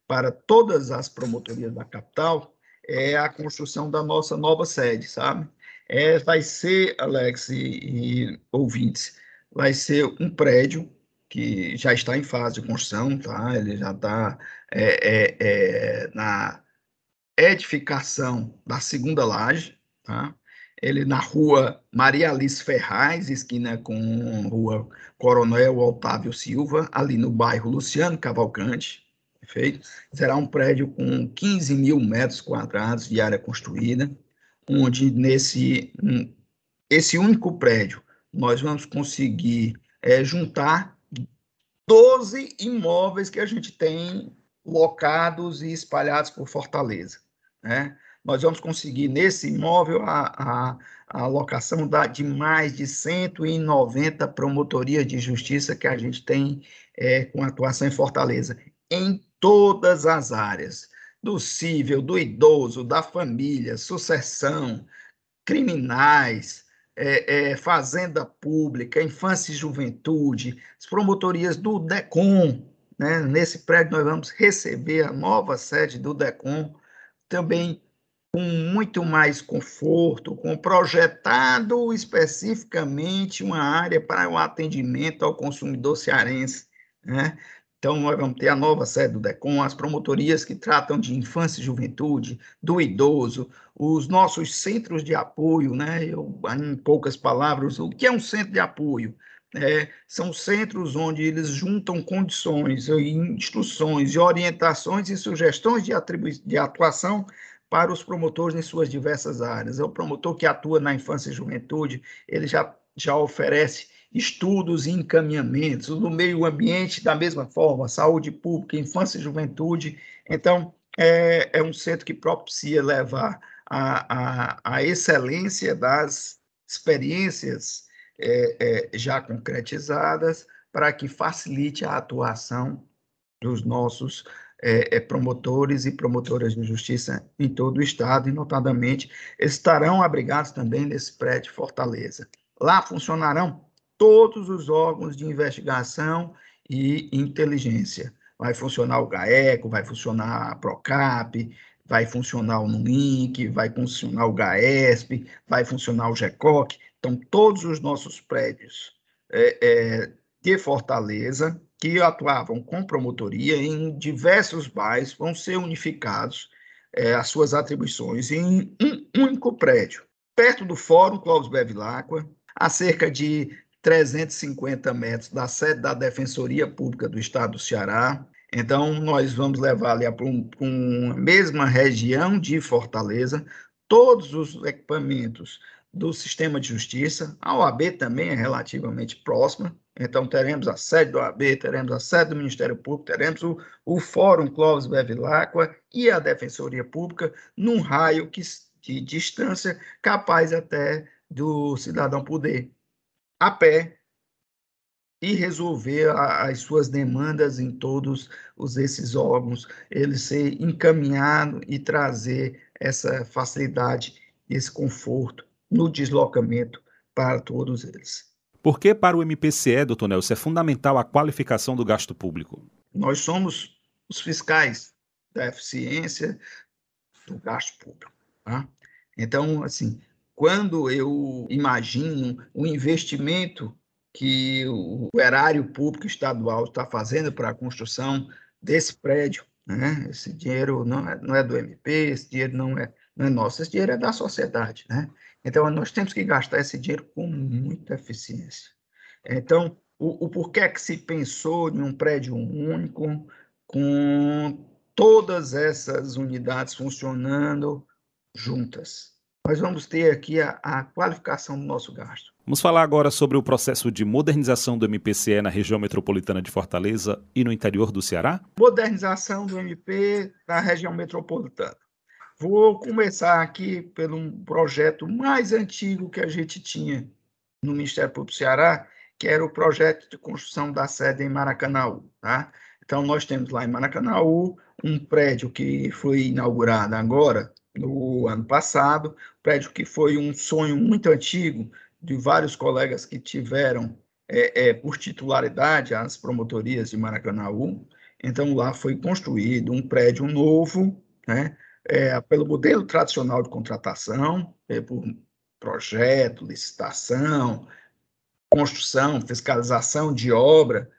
para todas as promotorias da capital, é a construção da nossa nova sede, sabe? É, vai ser, Alex e, e ouvintes, vai ser um prédio que já está em fase de construção, tá? Ele já está é, é, é, na edificação da segunda laje, tá? Ele na rua Maria Alice Ferraz, esquina com rua Coronel Otávio Silva, ali no bairro Luciano Cavalcante, Perfeito? Será um prédio com 15 mil metros quadrados de área construída, onde nesse esse único prédio nós vamos conseguir é, juntar 12 imóveis que a gente tem locados e espalhados por Fortaleza. Né? Nós vamos conseguir nesse imóvel a, a, a alocação da, de mais de 190 promotorias de justiça que a gente tem é, com atuação em Fortaleza, em todas as áreas, do cível, do idoso, da família, sucessão, criminais, é, é, fazenda pública, infância e juventude, as promotorias do DECOM. Né? Nesse prédio nós vamos receber a nova sede do DECOM, também com muito mais conforto, com projetado especificamente uma área para o atendimento ao consumidor cearense. Né? Então, nós vamos ter a nova sede do DECOM, as promotorias que tratam de infância e juventude, do idoso, os nossos centros de apoio, né? Eu, em poucas palavras, o que é um centro de apoio? É, são centros onde eles juntam condições, instruções, orientações e sugestões de, de atuação para os promotores em suas diversas áreas. É o promotor que atua na infância e juventude, ele já, já oferece estudos e encaminhamentos, no meio ambiente, da mesma forma, saúde pública, infância e juventude. Então, é, é um centro que propicia levar a, a, a excelência das experiências é, é, já concretizadas para que facilite a atuação dos nossos é, é, promotores e promotoras de justiça em todo o estado, e notadamente estarão abrigados também nesse prédio Fortaleza. Lá funcionarão todos os órgãos de investigação e inteligência. Vai funcionar o GAECO, vai funcionar a PROCAP, vai funcionar o NULINK, vai funcionar o GAESP, vai funcionar o GECOC. Então, todos os nossos prédios é, é, de Fortaleza, que atuavam com promotoria em diversos bairros, vão ser unificados é, as suas atribuições em um único prédio, perto do Fórum Clóvis Bevilacqua, a cerca de 350 metros da sede da Defensoria Pública do Estado do Ceará. Então, nós vamos levar ali para um, uma mesma região de Fortaleza todos os equipamentos do sistema de justiça. A OAB também é relativamente próxima, então teremos a sede do OAB, teremos a sede do Ministério Público, teremos o, o Fórum Clóvis Bevilacqua e a Defensoria Pública num raio que, de distância capaz até do cidadão poder a pé e resolver a, as suas demandas em todos os, esses órgãos, ele ser encaminhado e trazer essa facilidade, esse conforto no deslocamento para todos eles. Por que para o MPCE, doutor Nelson, é fundamental a qualificação do gasto público? Nós somos os fiscais da eficiência do gasto público. Tá? Então, assim, quando eu imagino o investimento que o erário público estadual está fazendo para a construção desse prédio, né? Esse dinheiro não é, não é do MP, esse dinheiro não é, não é nosso, esse dinheiro é da sociedade, né? Então, nós temos que gastar esse dinheiro com muita eficiência. Então, o, o porquê que se pensou em um prédio único, com todas essas unidades funcionando juntas? nós vamos ter aqui a, a, qualificação do nosso gasto. Vamos falar agora sobre o processo de modernização do MPCE na região metropolitana de Fortaleza e no interior do Ceará? Modernização do MP na região metropolitana. Vou começar aqui pelo projeto mais antigo que a gente tinha no Ministério Público do Ceará, que era o projeto de construção da sede em Maracanaú. Tá? Então, nós temos lá em Maracanaú um prédio que foi inaugurado agora, no ano passado, prédio que foi um sonho muito antigo de vários colegas que tiveram é, é, por titularidade as promotorias de Maracanaú. Então, lá foi construído um prédio novo, né, é, pelo modelo tradicional de contratação, é, por projeto, licitação, construção, fiscalização de obra,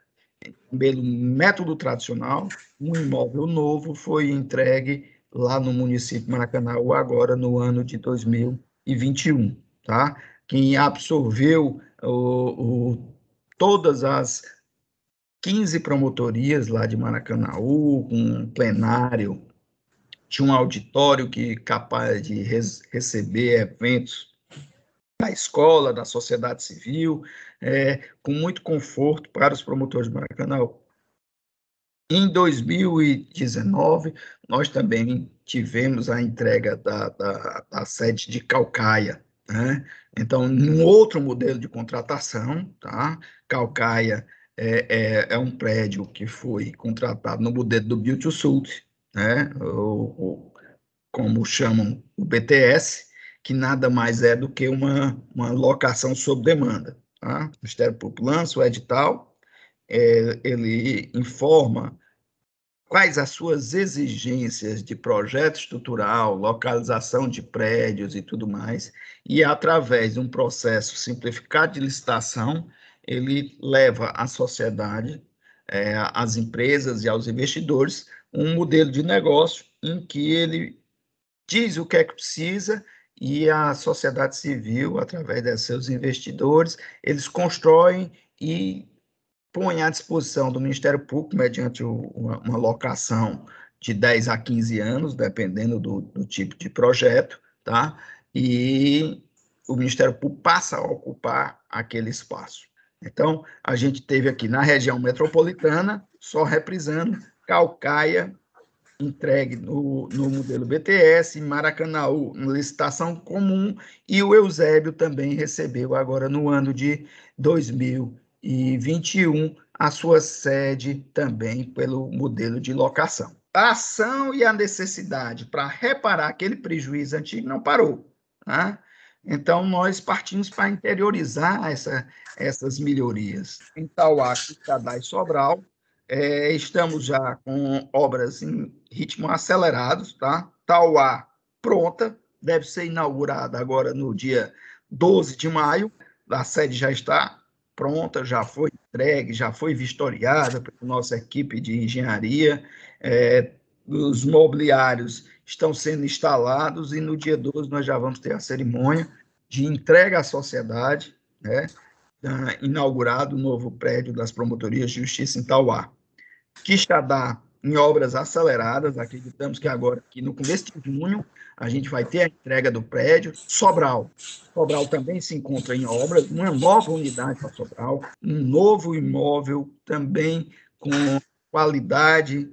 pelo método tradicional, um imóvel novo foi entregue lá no município de Maracanãú, agora no ano de 2021, tá? Quem absorveu o, o, todas as 15 promotorias lá de Maracanãú, com um plenário, tinha um auditório que capaz de res, receber eventos da escola, da sociedade civil, é, com muito conforto para os promotores de Maracanãú. Em 2019, nós também tivemos a entrega da, da, da sede de Calcaia, né? Então, num outro modelo de contratação, tá? Calcaia é, é, é um prédio que foi contratado no modelo do Build to Suit, né? O, como chamam o BTS, que nada mais é do que uma, uma locação sob demanda. Tá? O Ministério Público lança o edital, é, ele informa quais as suas exigências de projeto estrutural, localização de prédios e tudo mais, e através de um processo simplificado de licitação, ele leva à sociedade, é, às empresas e aos investidores um modelo de negócio em que ele diz o que é que precisa e a sociedade civil, através de seus investidores, eles constroem e põe à disposição do Ministério Público, mediante uma, uma locação de 10 a 15 anos, dependendo do, do, tipo de projeto, tá? E o Ministério Público passa a ocupar aquele espaço. Então, a gente teve aqui na região metropolitana, só reprisando, Calcaia, entregue no, no modelo BTS, Maracanaú, licitação comum, e o Eusébio também recebeu agora no ano de 2000 e 21 a sua sede também pelo modelo de locação. A ação e a necessidade para reparar aquele prejuízo antigo não parou. Né? Então, nós partimos para interiorizar essa, essas melhorias. Em Tauá, Quixadá e Sobral, é, estamos já com obras em ritmo acelerado, tá? Tauá pronta, deve ser inaugurada agora no dia 12 de maio, a sede já está pronta, já foi entregue, já foi vistoriada pela nossa equipe de engenharia, é, os mobiliários estão sendo instalados e no dia 12 nós já vamos ter a cerimônia de entrega à sociedade, né, inaugurado o novo prédio das promotorias de justiça em Tauá. Quixadá em obras aceleradas, acreditamos que agora, que no começo de junho, a gente vai ter a entrega do prédio. Sobral. Sobral também se encontra em obras, uma nova unidade para Sobral, um novo imóvel também com qualidade,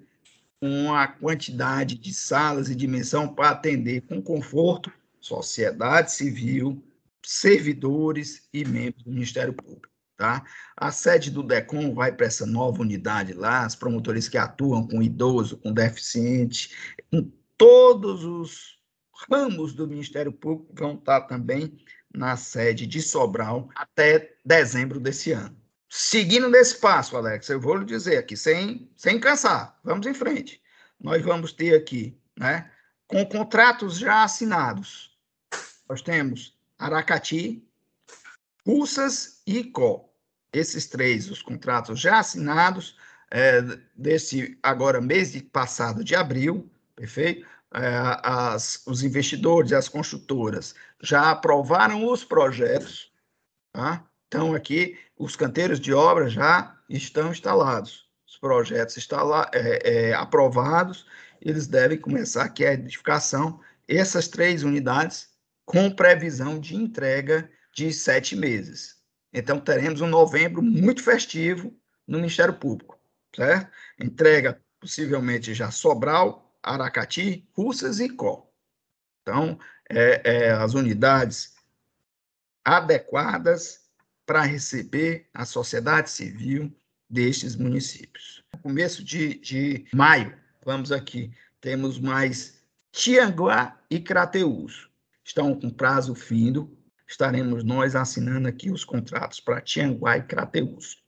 com a quantidade de salas e dimensão para atender com conforto sociedade civil, servidores e membros do Ministério Público. Tá? A sede do DECOM vai para essa nova unidade lá, as promotorias que atuam com idoso, com deficiente, com todos os ramos do Ministério Público vão estar também na sede de Sobral até dezembro desse ano. Seguindo nesse passo, Alex, eu vou lhe dizer aqui, sem, sem cansar, vamos em frente. Nós vamos ter aqui, né, com contratos já assinados, nós temos Aracati, Russas e Icó. Esses três, os contratos já assinados, é, desse agora mês de passado de abril, perfeito? É, as, os investidores as construtoras já aprovaram os projetos, tá? Então, aqui, os canteiros de obra já estão instalados. Os projetos lá, é, é, aprovados, eles devem começar aqui a edificação. Essas três unidades com previsão de entrega de sete meses. Então, teremos um novembro muito festivo no Ministério Público, certo? Entrega possivelmente já Sobral, Aracati, Russas e Có. Então, é, é, as unidades adequadas para receber a sociedade civil destes municípios. No começo de, de maio, vamos aqui, temos mais Tianguá e Crateús estão com prazo findo, estaremos nós assinando aqui os contratos para Tianguá e Crateús.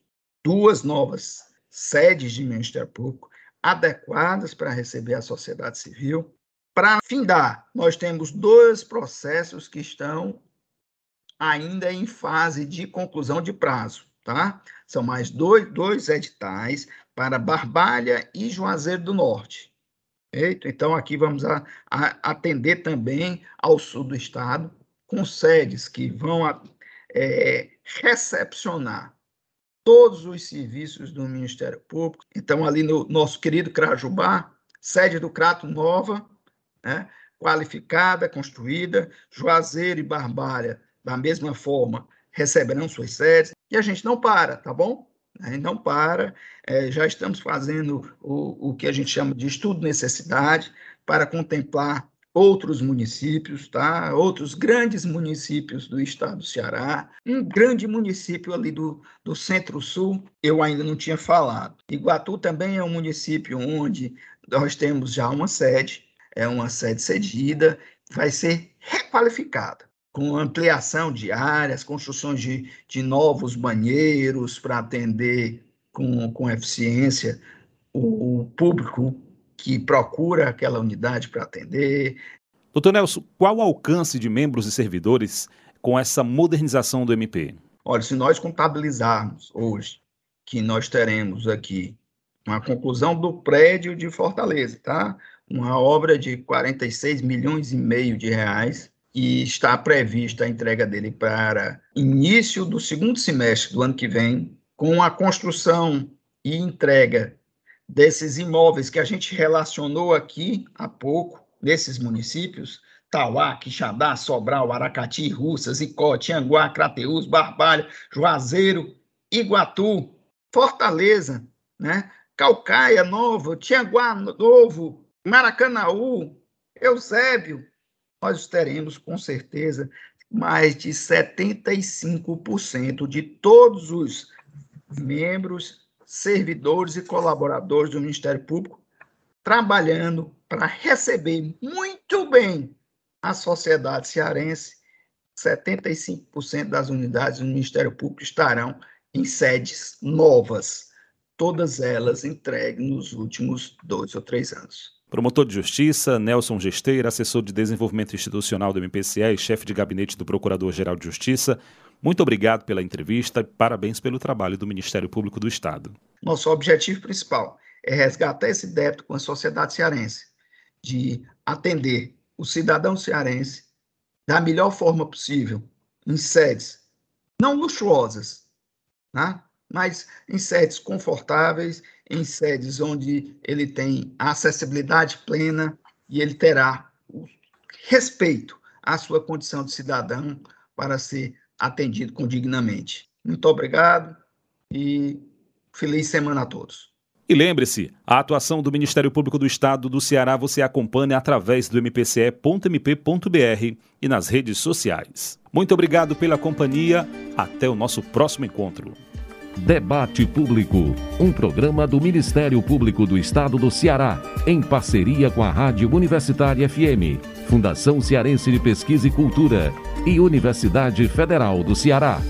Duas novas sedes de Ministério Público adequadas para receber a sociedade civil. Para findar, nós temos dois processos que estão ainda em fase de conclusão de prazo, tá? São mais dois, dois editais para Barbalha e Juazeiro do Norte. Perfeito? Então, aqui vamos a, a atender também ao sul do estado, com sedes que vão a, é, recepcionar todos os serviços do Ministério Público. Então, ali no nosso querido Crajubá, sede do Crato Nova, né, qualificada, construída, Juazeiro e Barbalha, da mesma forma, receberão suas sedes, e a gente não para, tá bom? Né? Não para, é, já estamos fazendo o, o que a gente chama de estudo necessidade para contemplar outros municípios, tá? Outros grandes municípios do estado do Ceará, um grande município ali do, do Centro-Sul, eu ainda não tinha falado. Iguatu também é um município onde nós temos já uma sede, é uma sede cedida, vai ser requalificada com ampliação de áreas, construções de, de novos banheiros para atender com, com eficiência o, o público que procura aquela unidade para atender. Doutor Nelson, qual o alcance de membros e servidores com essa modernização do MP? Olha, se nós contabilizarmos hoje que nós teremos aqui uma conclusão do prédio de Fortaleza, tá? Uma obra de 46 milhões e meio de reais, e está prevista a entrega dele para início do segundo semestre do ano que vem, com a construção e entrega desses imóveis que a gente relacionou aqui há pouco, nesses municípios, Tauá, Quixadá, Sobral, Aracati, Russas, Icó, Tianguá, Crateús, Barbalha, Juazeiro, Iguatu, Fortaleza, né? Calcaia Novo, Tianguá Novo, Maracanaú, Eusébio, nós teremos com certeza mais de 75% de todos os membros, servidores e colaboradores do Ministério Público trabalhando para receber muito bem a sociedade cearense. 75% das unidades do Ministério Público estarão em sedes novas, todas elas entregues nos últimos dois ou três anos. Promotor de Justiça, Nelson Gesteira, assessor de desenvolvimento institucional do MPCE e chefe de gabinete do Procurador-Geral de Justiça, muito obrigado pela entrevista e parabéns pelo trabalho do Ministério Público do Estado. Nosso objetivo principal é resgatar esse débito com a sociedade cearense, de atender o cidadão cearense da melhor forma possível, em sedes não luxuosas, né? mas em sedes confortáveis, em sedes onde ele tem acessibilidade plena e ele terá o respeito à sua condição de cidadão para ser atendido condignamente. Muito obrigado e feliz semana a todos. E lembre-se, a atuação do Ministério Público do Estado do Ceará você acompanha através do mpce.mp.br e nas redes sociais. Muito obrigado pela companhia. Até o nosso próximo encontro. Debate Público, um programa do Ministério Público do Estado do Ceará, em parceria com a Rádio Universitária FM, Fundação Cearense de Pesquisa e Cultura e Universidade Federal do Ceará.